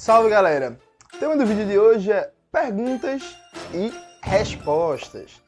Salve galera! O tema do vídeo de hoje é perguntas e respostas.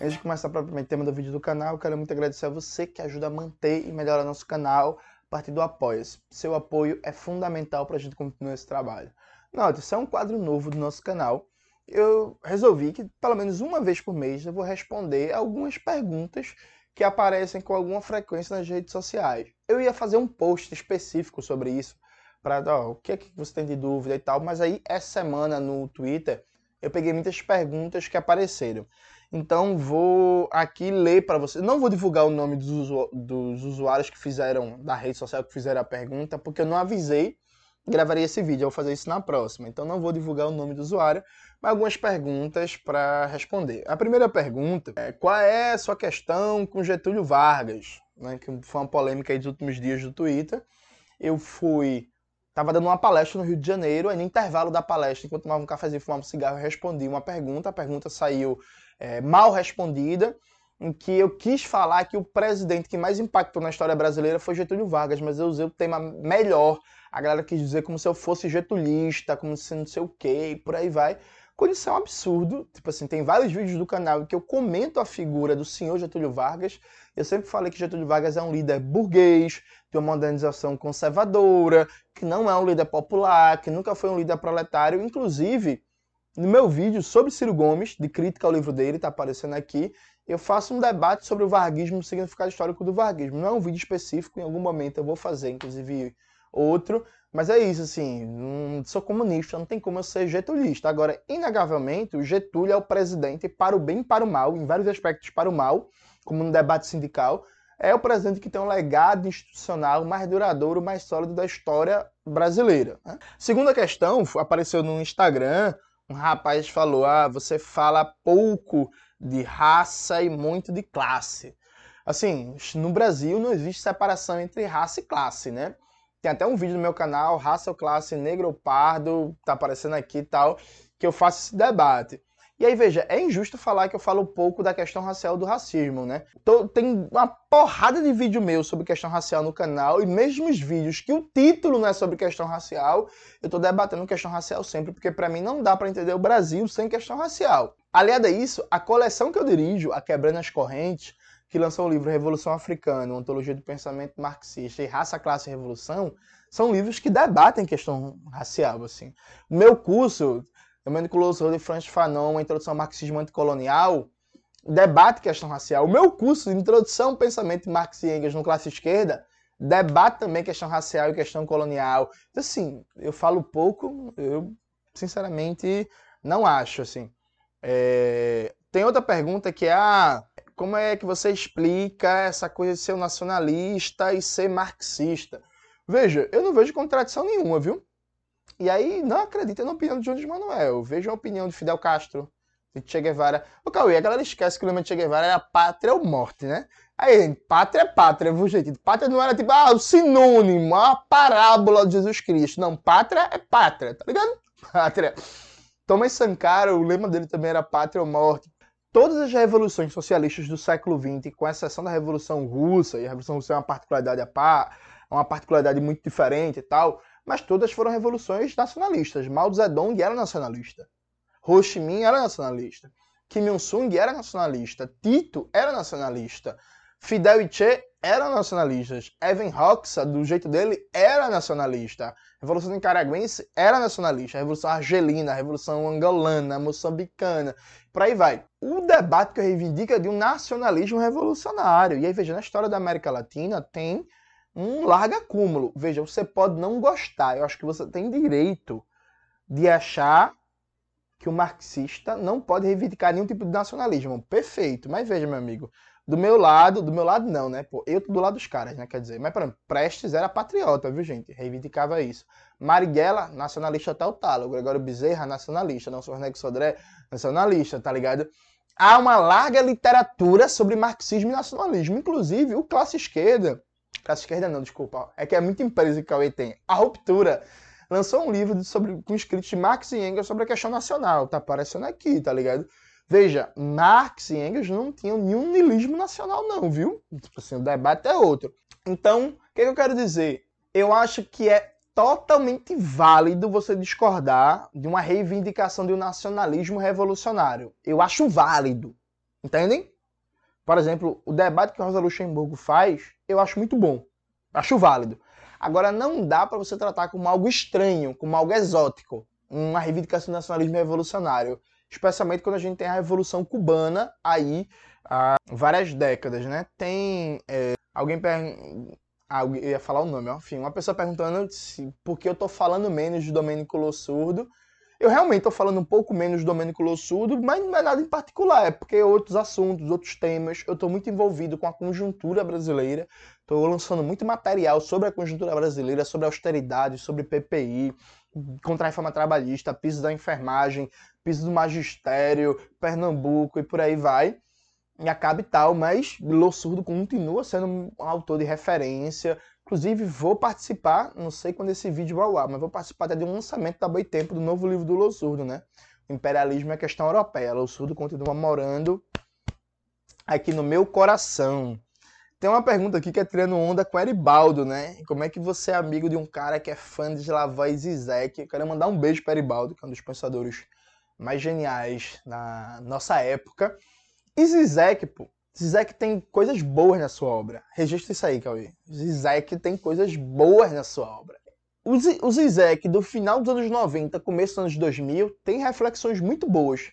Antes de começar propriamente o tema do vídeo do canal, quero muito agradecer a você que ajuda a manter e melhorar nosso canal a partir do Apoia-se. Seu apoio é fundamental para a gente continuar esse trabalho. Note, isso é um quadro novo do nosso canal. Eu resolvi que pelo menos uma vez por mês eu vou responder algumas perguntas que aparecem com alguma frequência nas redes sociais. Eu ia fazer um post específico sobre isso, para o que é que você tem de dúvida e tal, mas aí essa semana no Twitter eu peguei muitas perguntas que apareceram. Então vou aqui ler para você. Não vou divulgar o nome dos, usu dos, usuários que fizeram da rede social que fizeram a pergunta, porque eu não avisei. Gravaria esse vídeo, eu vou fazer isso na próxima. Então não vou divulgar o nome do usuário, mas algumas perguntas para responder. A primeira pergunta é: qual é a sua questão com Getúlio Vargas? Né, que foi uma polêmica aí dos últimos dias do Twitter. Eu fui Tava dando uma palestra no Rio de Janeiro, aí no intervalo da palestra, enquanto tomava um cafezinho fumava um cigarro, eu respondi uma pergunta. A pergunta saiu é, mal respondida, em que eu quis falar que o presidente que mais impactou na história brasileira foi Getúlio Vargas, mas eu usei o tema melhor. A galera quis dizer como se eu fosse getulista, como se não sei o quê, e por aí vai. Quando isso é um absurdo, tipo assim, tem vários vídeos do canal que eu comento a figura do senhor Getúlio Vargas. Eu sempre falei que Getúlio Vargas é um líder burguês, de uma modernização conservadora, que não é um líder popular, que nunca foi um líder proletário. Inclusive, no meu vídeo sobre Ciro Gomes, de crítica ao livro dele, está aparecendo aqui, eu faço um debate sobre o varguismo, o significado histórico do varguismo. Não é um vídeo específico, em algum momento eu vou fazer, inclusive outro, mas é isso, assim, sou comunista, não tem como eu ser getulista. Agora, inegavelmente, o Getúlio é o presidente para o bem e para o mal, em vários aspectos para o mal, como no debate sindical, é o presidente que tem um legado institucional mais duradouro, mais sólido da história brasileira. Né? Segunda questão, apareceu no Instagram, um rapaz falou, ah, você fala pouco de raça e muito de classe. Assim, no Brasil não existe separação entre raça e classe, né? Tem até um vídeo no meu canal, raça ou classe, negro ou pardo, tá aparecendo aqui e tal, que eu faço esse debate. E aí, veja, é injusto falar que eu falo pouco da questão racial do racismo, né? Tô, tem uma porrada de vídeo meu sobre questão racial no canal, e mesmo os vídeos que o título não é sobre questão racial, eu tô debatendo questão racial sempre, porque para mim não dá para entender o Brasil sem questão racial. Aliado a isso, a coleção que eu dirijo, a Quebrando as Correntes, que lançou o livro Revolução Africana, uma antologia do pensamento marxista e Raça, Classe e Revolução, são livros que debatem questão racial, assim. O meu curso, Domenico Louço de Francis Fanon, uma introdução ao marxismo anticolonial, debate questão racial. O meu curso, Introdução ao Pensamento de Marx e Engels no Classe Esquerda, debate também questão racial e questão colonial. Então, assim, eu falo pouco, eu, sinceramente, não acho, assim. É... Tem outra pergunta que é, ah, como é que você explica essa coisa de ser um nacionalista e ser marxista? Veja, eu não vejo contradição nenhuma, viu? E aí, não acredita na opinião de Jones Manuel. Veja a opinião de Fidel Castro, de Che Guevara. O Cauê, a galera esquece que o lema de Che Guevara era pátria ou morte, né? Aí, pátria é pátria, viu, gente? Pátria não era tipo, ah, o sinônimo, a parábola de Jesus Cristo. Não, pátria é pátria, tá ligado? Pátria. Thomas Sankara, o lema dele também era pátria ou morte todas as revoluções socialistas do século XX, com exceção da Revolução Russa, e a Revolução Russa é uma particularidade a par, é uma particularidade muito diferente e tal, mas todas foram revoluções nacionalistas. Mao Zedong era nacionalista. Ho Chi Minh era nacionalista. Kim Il-sung era nacionalista. Tito era nacionalista. Fidel e Che eram nacionalistas. Evan Roxa, do jeito dele, era nacionalista. A Revolução Nicaraguense era nacionalista. A Revolução Argelina, a Revolução Angolana, Moçambicana, por aí vai. O debate que eu reivindico é de um nacionalismo revolucionário. E aí, veja, na história da América Latina tem um largo acúmulo. Veja, você pode não gostar. Eu acho que você tem direito de achar que o marxista não pode reivindicar nenhum tipo de nacionalismo. Perfeito. Mas veja, meu amigo, do meu lado, do meu lado não, né? Pô, eu tô do lado dos caras, né? Quer dizer, mas exemplo, Prestes era patriota, viu, gente? Reivindicava isso. Marighella, nacionalista tal. O Gregório Bezerra, nacionalista. Não Sornego Sodré, nacionalista, tá ligado? Há uma larga literatura sobre marxismo e nacionalismo. Inclusive, o classe esquerda. Classe esquerda não, desculpa. É que é muita empresa que o Cauê tem. A Ruptura lançou um livro sobre, com escritos de Marx e Engels sobre a questão nacional. Tá aparecendo aqui, tá ligado? Veja, Marx e Engels não tinham nenhum niilismo nacional, não, viu? Tipo assim, o debate é outro. Então, o que, que eu quero dizer? Eu acho que é totalmente válido você discordar de uma reivindicação de um nacionalismo revolucionário. Eu acho válido. Entendem? Por exemplo, o debate que Rosa Luxemburgo faz, eu acho muito bom. Acho válido. Agora, não dá para você tratar como algo estranho, como algo exótico, uma reivindicação do nacionalismo revolucionário especialmente quando a gente tem a Revolução Cubana aí há várias décadas, né? Tem é, alguém per... ah, ia falar o nome, ó. enfim, uma pessoa perguntando se por que eu tô falando menos de Domênico Lossurdo. Eu realmente tô falando um pouco menos de Domênico Lossurdo, mas não é nada em particular, é porque outros assuntos, outros temas, eu tô muito envolvido com a conjuntura brasileira, tô lançando muito material sobre a conjuntura brasileira, sobre austeridade, sobre PPI, contra a reforma trabalhista, piso da enfermagem, piso do magistério, Pernambuco e por aí vai. E a capital, mas Lô Surdo continua sendo um autor de referência. Inclusive, vou participar, não sei quando esse vídeo vai ao ar, mas vou participar até de um lançamento da Boitempo do novo livro do Lô Surdo, né? Imperialismo é questão europeia. Lô Surdo continua morando aqui no meu coração. Tem uma pergunta aqui que é tirando onda com Eribaldo, né? Como é que você é amigo de um cara que é fã de e Zizek? Eu quero mandar um beijo para Eribaldo, que é um dos pensadores mais geniais da nossa época. E Zizek, pô. Zizek tem coisas boas na sua obra. Registra isso aí, Cauê. Zizek tem coisas boas na sua obra. O Zizek, do final dos anos 90, começo dos anos 2000, tem reflexões muito boas.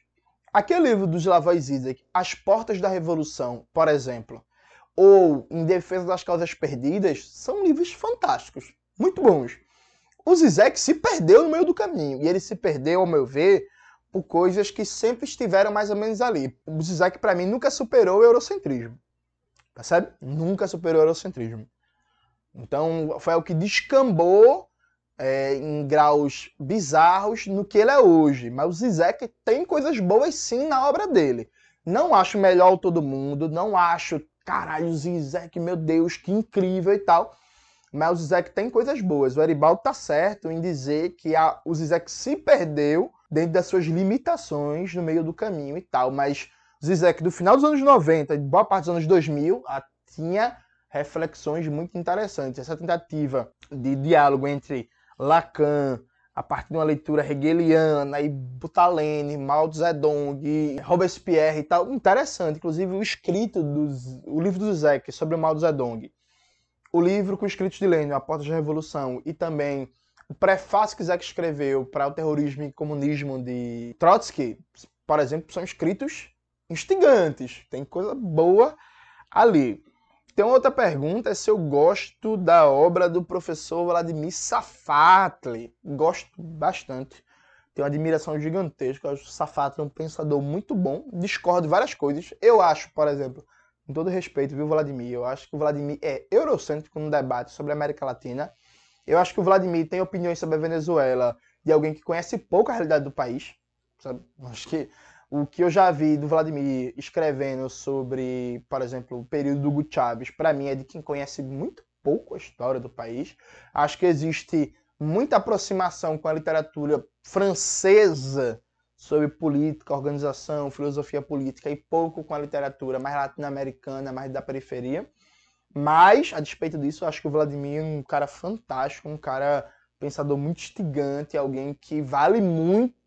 Aquele livro do Slavoj Zizek, As Portas da Revolução, por exemplo, ou Em Defesa das Causas Perdidas, são livros fantásticos, muito bons. O Zizek se perdeu no meio do caminho, e ele se perdeu, ao meu ver, por coisas que sempre estiveram mais ou menos ali. O Zizek, para mim, nunca superou o eurocentrismo. Percebe? Nunca superou o eurocentrismo. Então, foi o que descambou é, em graus bizarros no que ele é hoje. Mas o Zizek tem coisas boas sim na obra dele. Não acho melhor autor do mundo, não acho caralho, o Zizek, meu Deus, que incrível e tal. Mas o Zizek tem coisas boas. O Eribaldo tá certo em dizer que a, o Zizek se perdeu dentro das suas limitações no meio do caminho e tal. Mas Zizek, do final dos anos 90 e boa parte dos anos 2000, a, tinha reflexões muito interessantes. Essa tentativa de diálogo entre Lacan, a partir de uma leitura hegeliana e Butalene, Mao Zedong, Robespierre e tal, interessante. Inclusive o escrito dos, o livro do Zek sobre o Mao Zedong, o livro com escritos de Lenin, A Porta da Revolução, e também o prefácio que Zek escreveu para o terrorismo e comunismo de Trotsky, por exemplo, são escritos instigantes. Tem coisa boa ali. Tem uma outra pergunta, é se eu gosto da obra do professor Vladimir Safatli. Gosto bastante. Tenho uma admiração gigantesca. Eu acho o Safatli um pensador muito bom. Discordo de várias coisas. Eu acho, por exemplo, com todo respeito, viu, Vladimir? Eu acho que o Vladimir é eurocêntrico no debate sobre a América Latina. Eu acho que o Vladimir tem opiniões sobre a Venezuela de alguém que conhece pouco a realidade do país. Sabe? Acho que o que eu já vi do Vladimir escrevendo sobre, por exemplo, o período do Hugo Chávez, para mim é de quem conhece muito pouco a história do país. Acho que existe muita aproximação com a literatura francesa sobre política, organização, filosofia política e pouco com a literatura mais latino-americana, mais da periferia. Mas, a despeito disso, acho que o Vladimir é um cara fantástico, um cara pensador muito instigante, alguém que vale muito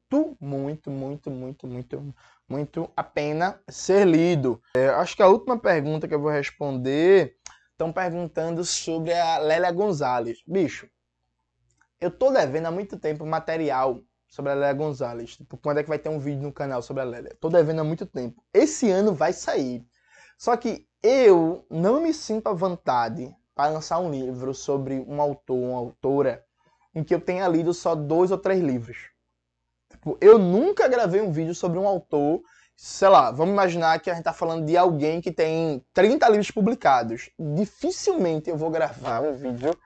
muito, muito, muito, muito, muito a pena ser lido. É, acho que a última pergunta que eu vou responder estão perguntando sobre a Lélia Gonzalez. Bicho, eu tô devendo há muito tempo material sobre a Lélia Gonzalez. Tipo, quando é que vai ter um vídeo no canal sobre a Lélia? Tô devendo há muito tempo. Esse ano vai sair. Só que eu não me sinto à vontade para lançar um livro sobre um autor, uma autora, em que eu tenha lido só dois ou três livros. Tipo, eu nunca gravei um vídeo sobre um autor, sei lá, vamos imaginar que a gente tá falando de alguém que tem 30 livros publicados. Dificilmente eu vou gravar um vídeo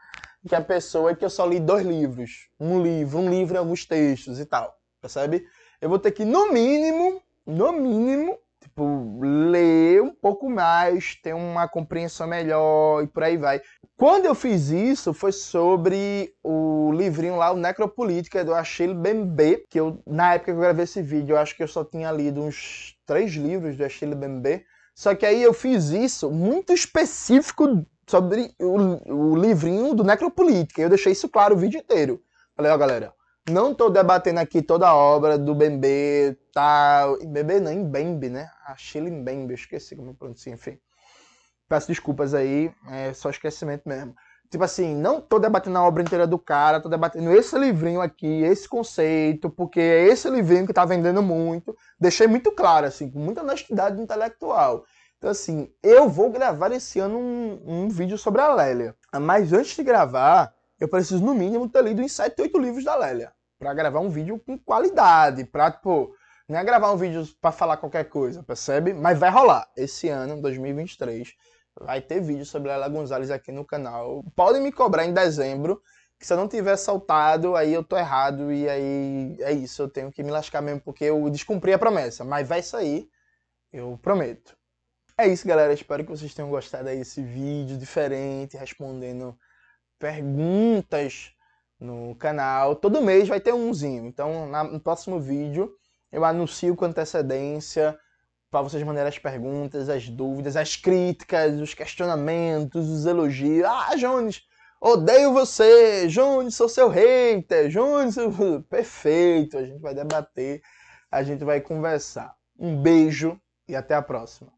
que a pessoa é que eu só li dois livros. Um livro, um livro e alguns textos e tal. Percebe? Eu vou ter que, no mínimo, no mínimo, tipo, ler um pouco mais, ter uma compreensão melhor e por aí vai. Quando eu fiz isso, foi sobre o livrinho lá, o Necropolítica, do Achille Bembe, que eu, na época que eu gravei esse vídeo, eu acho que eu só tinha lido uns três livros do Achille Bembe. Só que aí eu fiz isso muito específico sobre o, o livrinho do Necropolítica. Eu deixei isso claro o vídeo inteiro. Falei, ó, galera, não estou debatendo aqui toda a obra do Bembe. Tá... Bembe não, Mbembe, né? Achille Mbembe, eu esqueci como pronuncia, enfim. Peço desculpas aí, é só esquecimento mesmo. Tipo assim, não tô debatendo a obra inteira do cara, tô debatendo esse livrinho aqui, esse conceito, porque é esse livrinho que tá vendendo muito. Deixei muito claro, assim, com muita honestidade intelectual. Então, assim, eu vou gravar esse ano um, um vídeo sobre a Lélia. Mas antes de gravar, eu preciso, no mínimo, ter lido uns 7, 8 livros da Lélia. Pra gravar um vídeo com qualidade. Pra, tipo, não é gravar um vídeo para falar qualquer coisa, percebe? Mas vai rolar. Esse ano, 2023, vai ter vídeo sobre Lélia Gonzalez aqui no canal. Podem me cobrar em dezembro. Que se eu não tiver saltado, aí eu tô errado. E aí é isso. Eu tenho que me lascar mesmo, porque eu descumpri a promessa. Mas vai sair. Eu prometo. É isso, galera. Espero que vocês tenham gostado desse vídeo diferente, respondendo perguntas no canal. Todo mês vai ter umzinho. Então, no próximo vídeo, eu anuncio com antecedência para vocês mandarem as perguntas, as dúvidas, as críticas, os questionamentos, os elogios. Ah, Jones, odeio você. Jones, sou seu hater. Jones, perfeito. A gente vai debater, a gente vai conversar. Um beijo e até a próxima.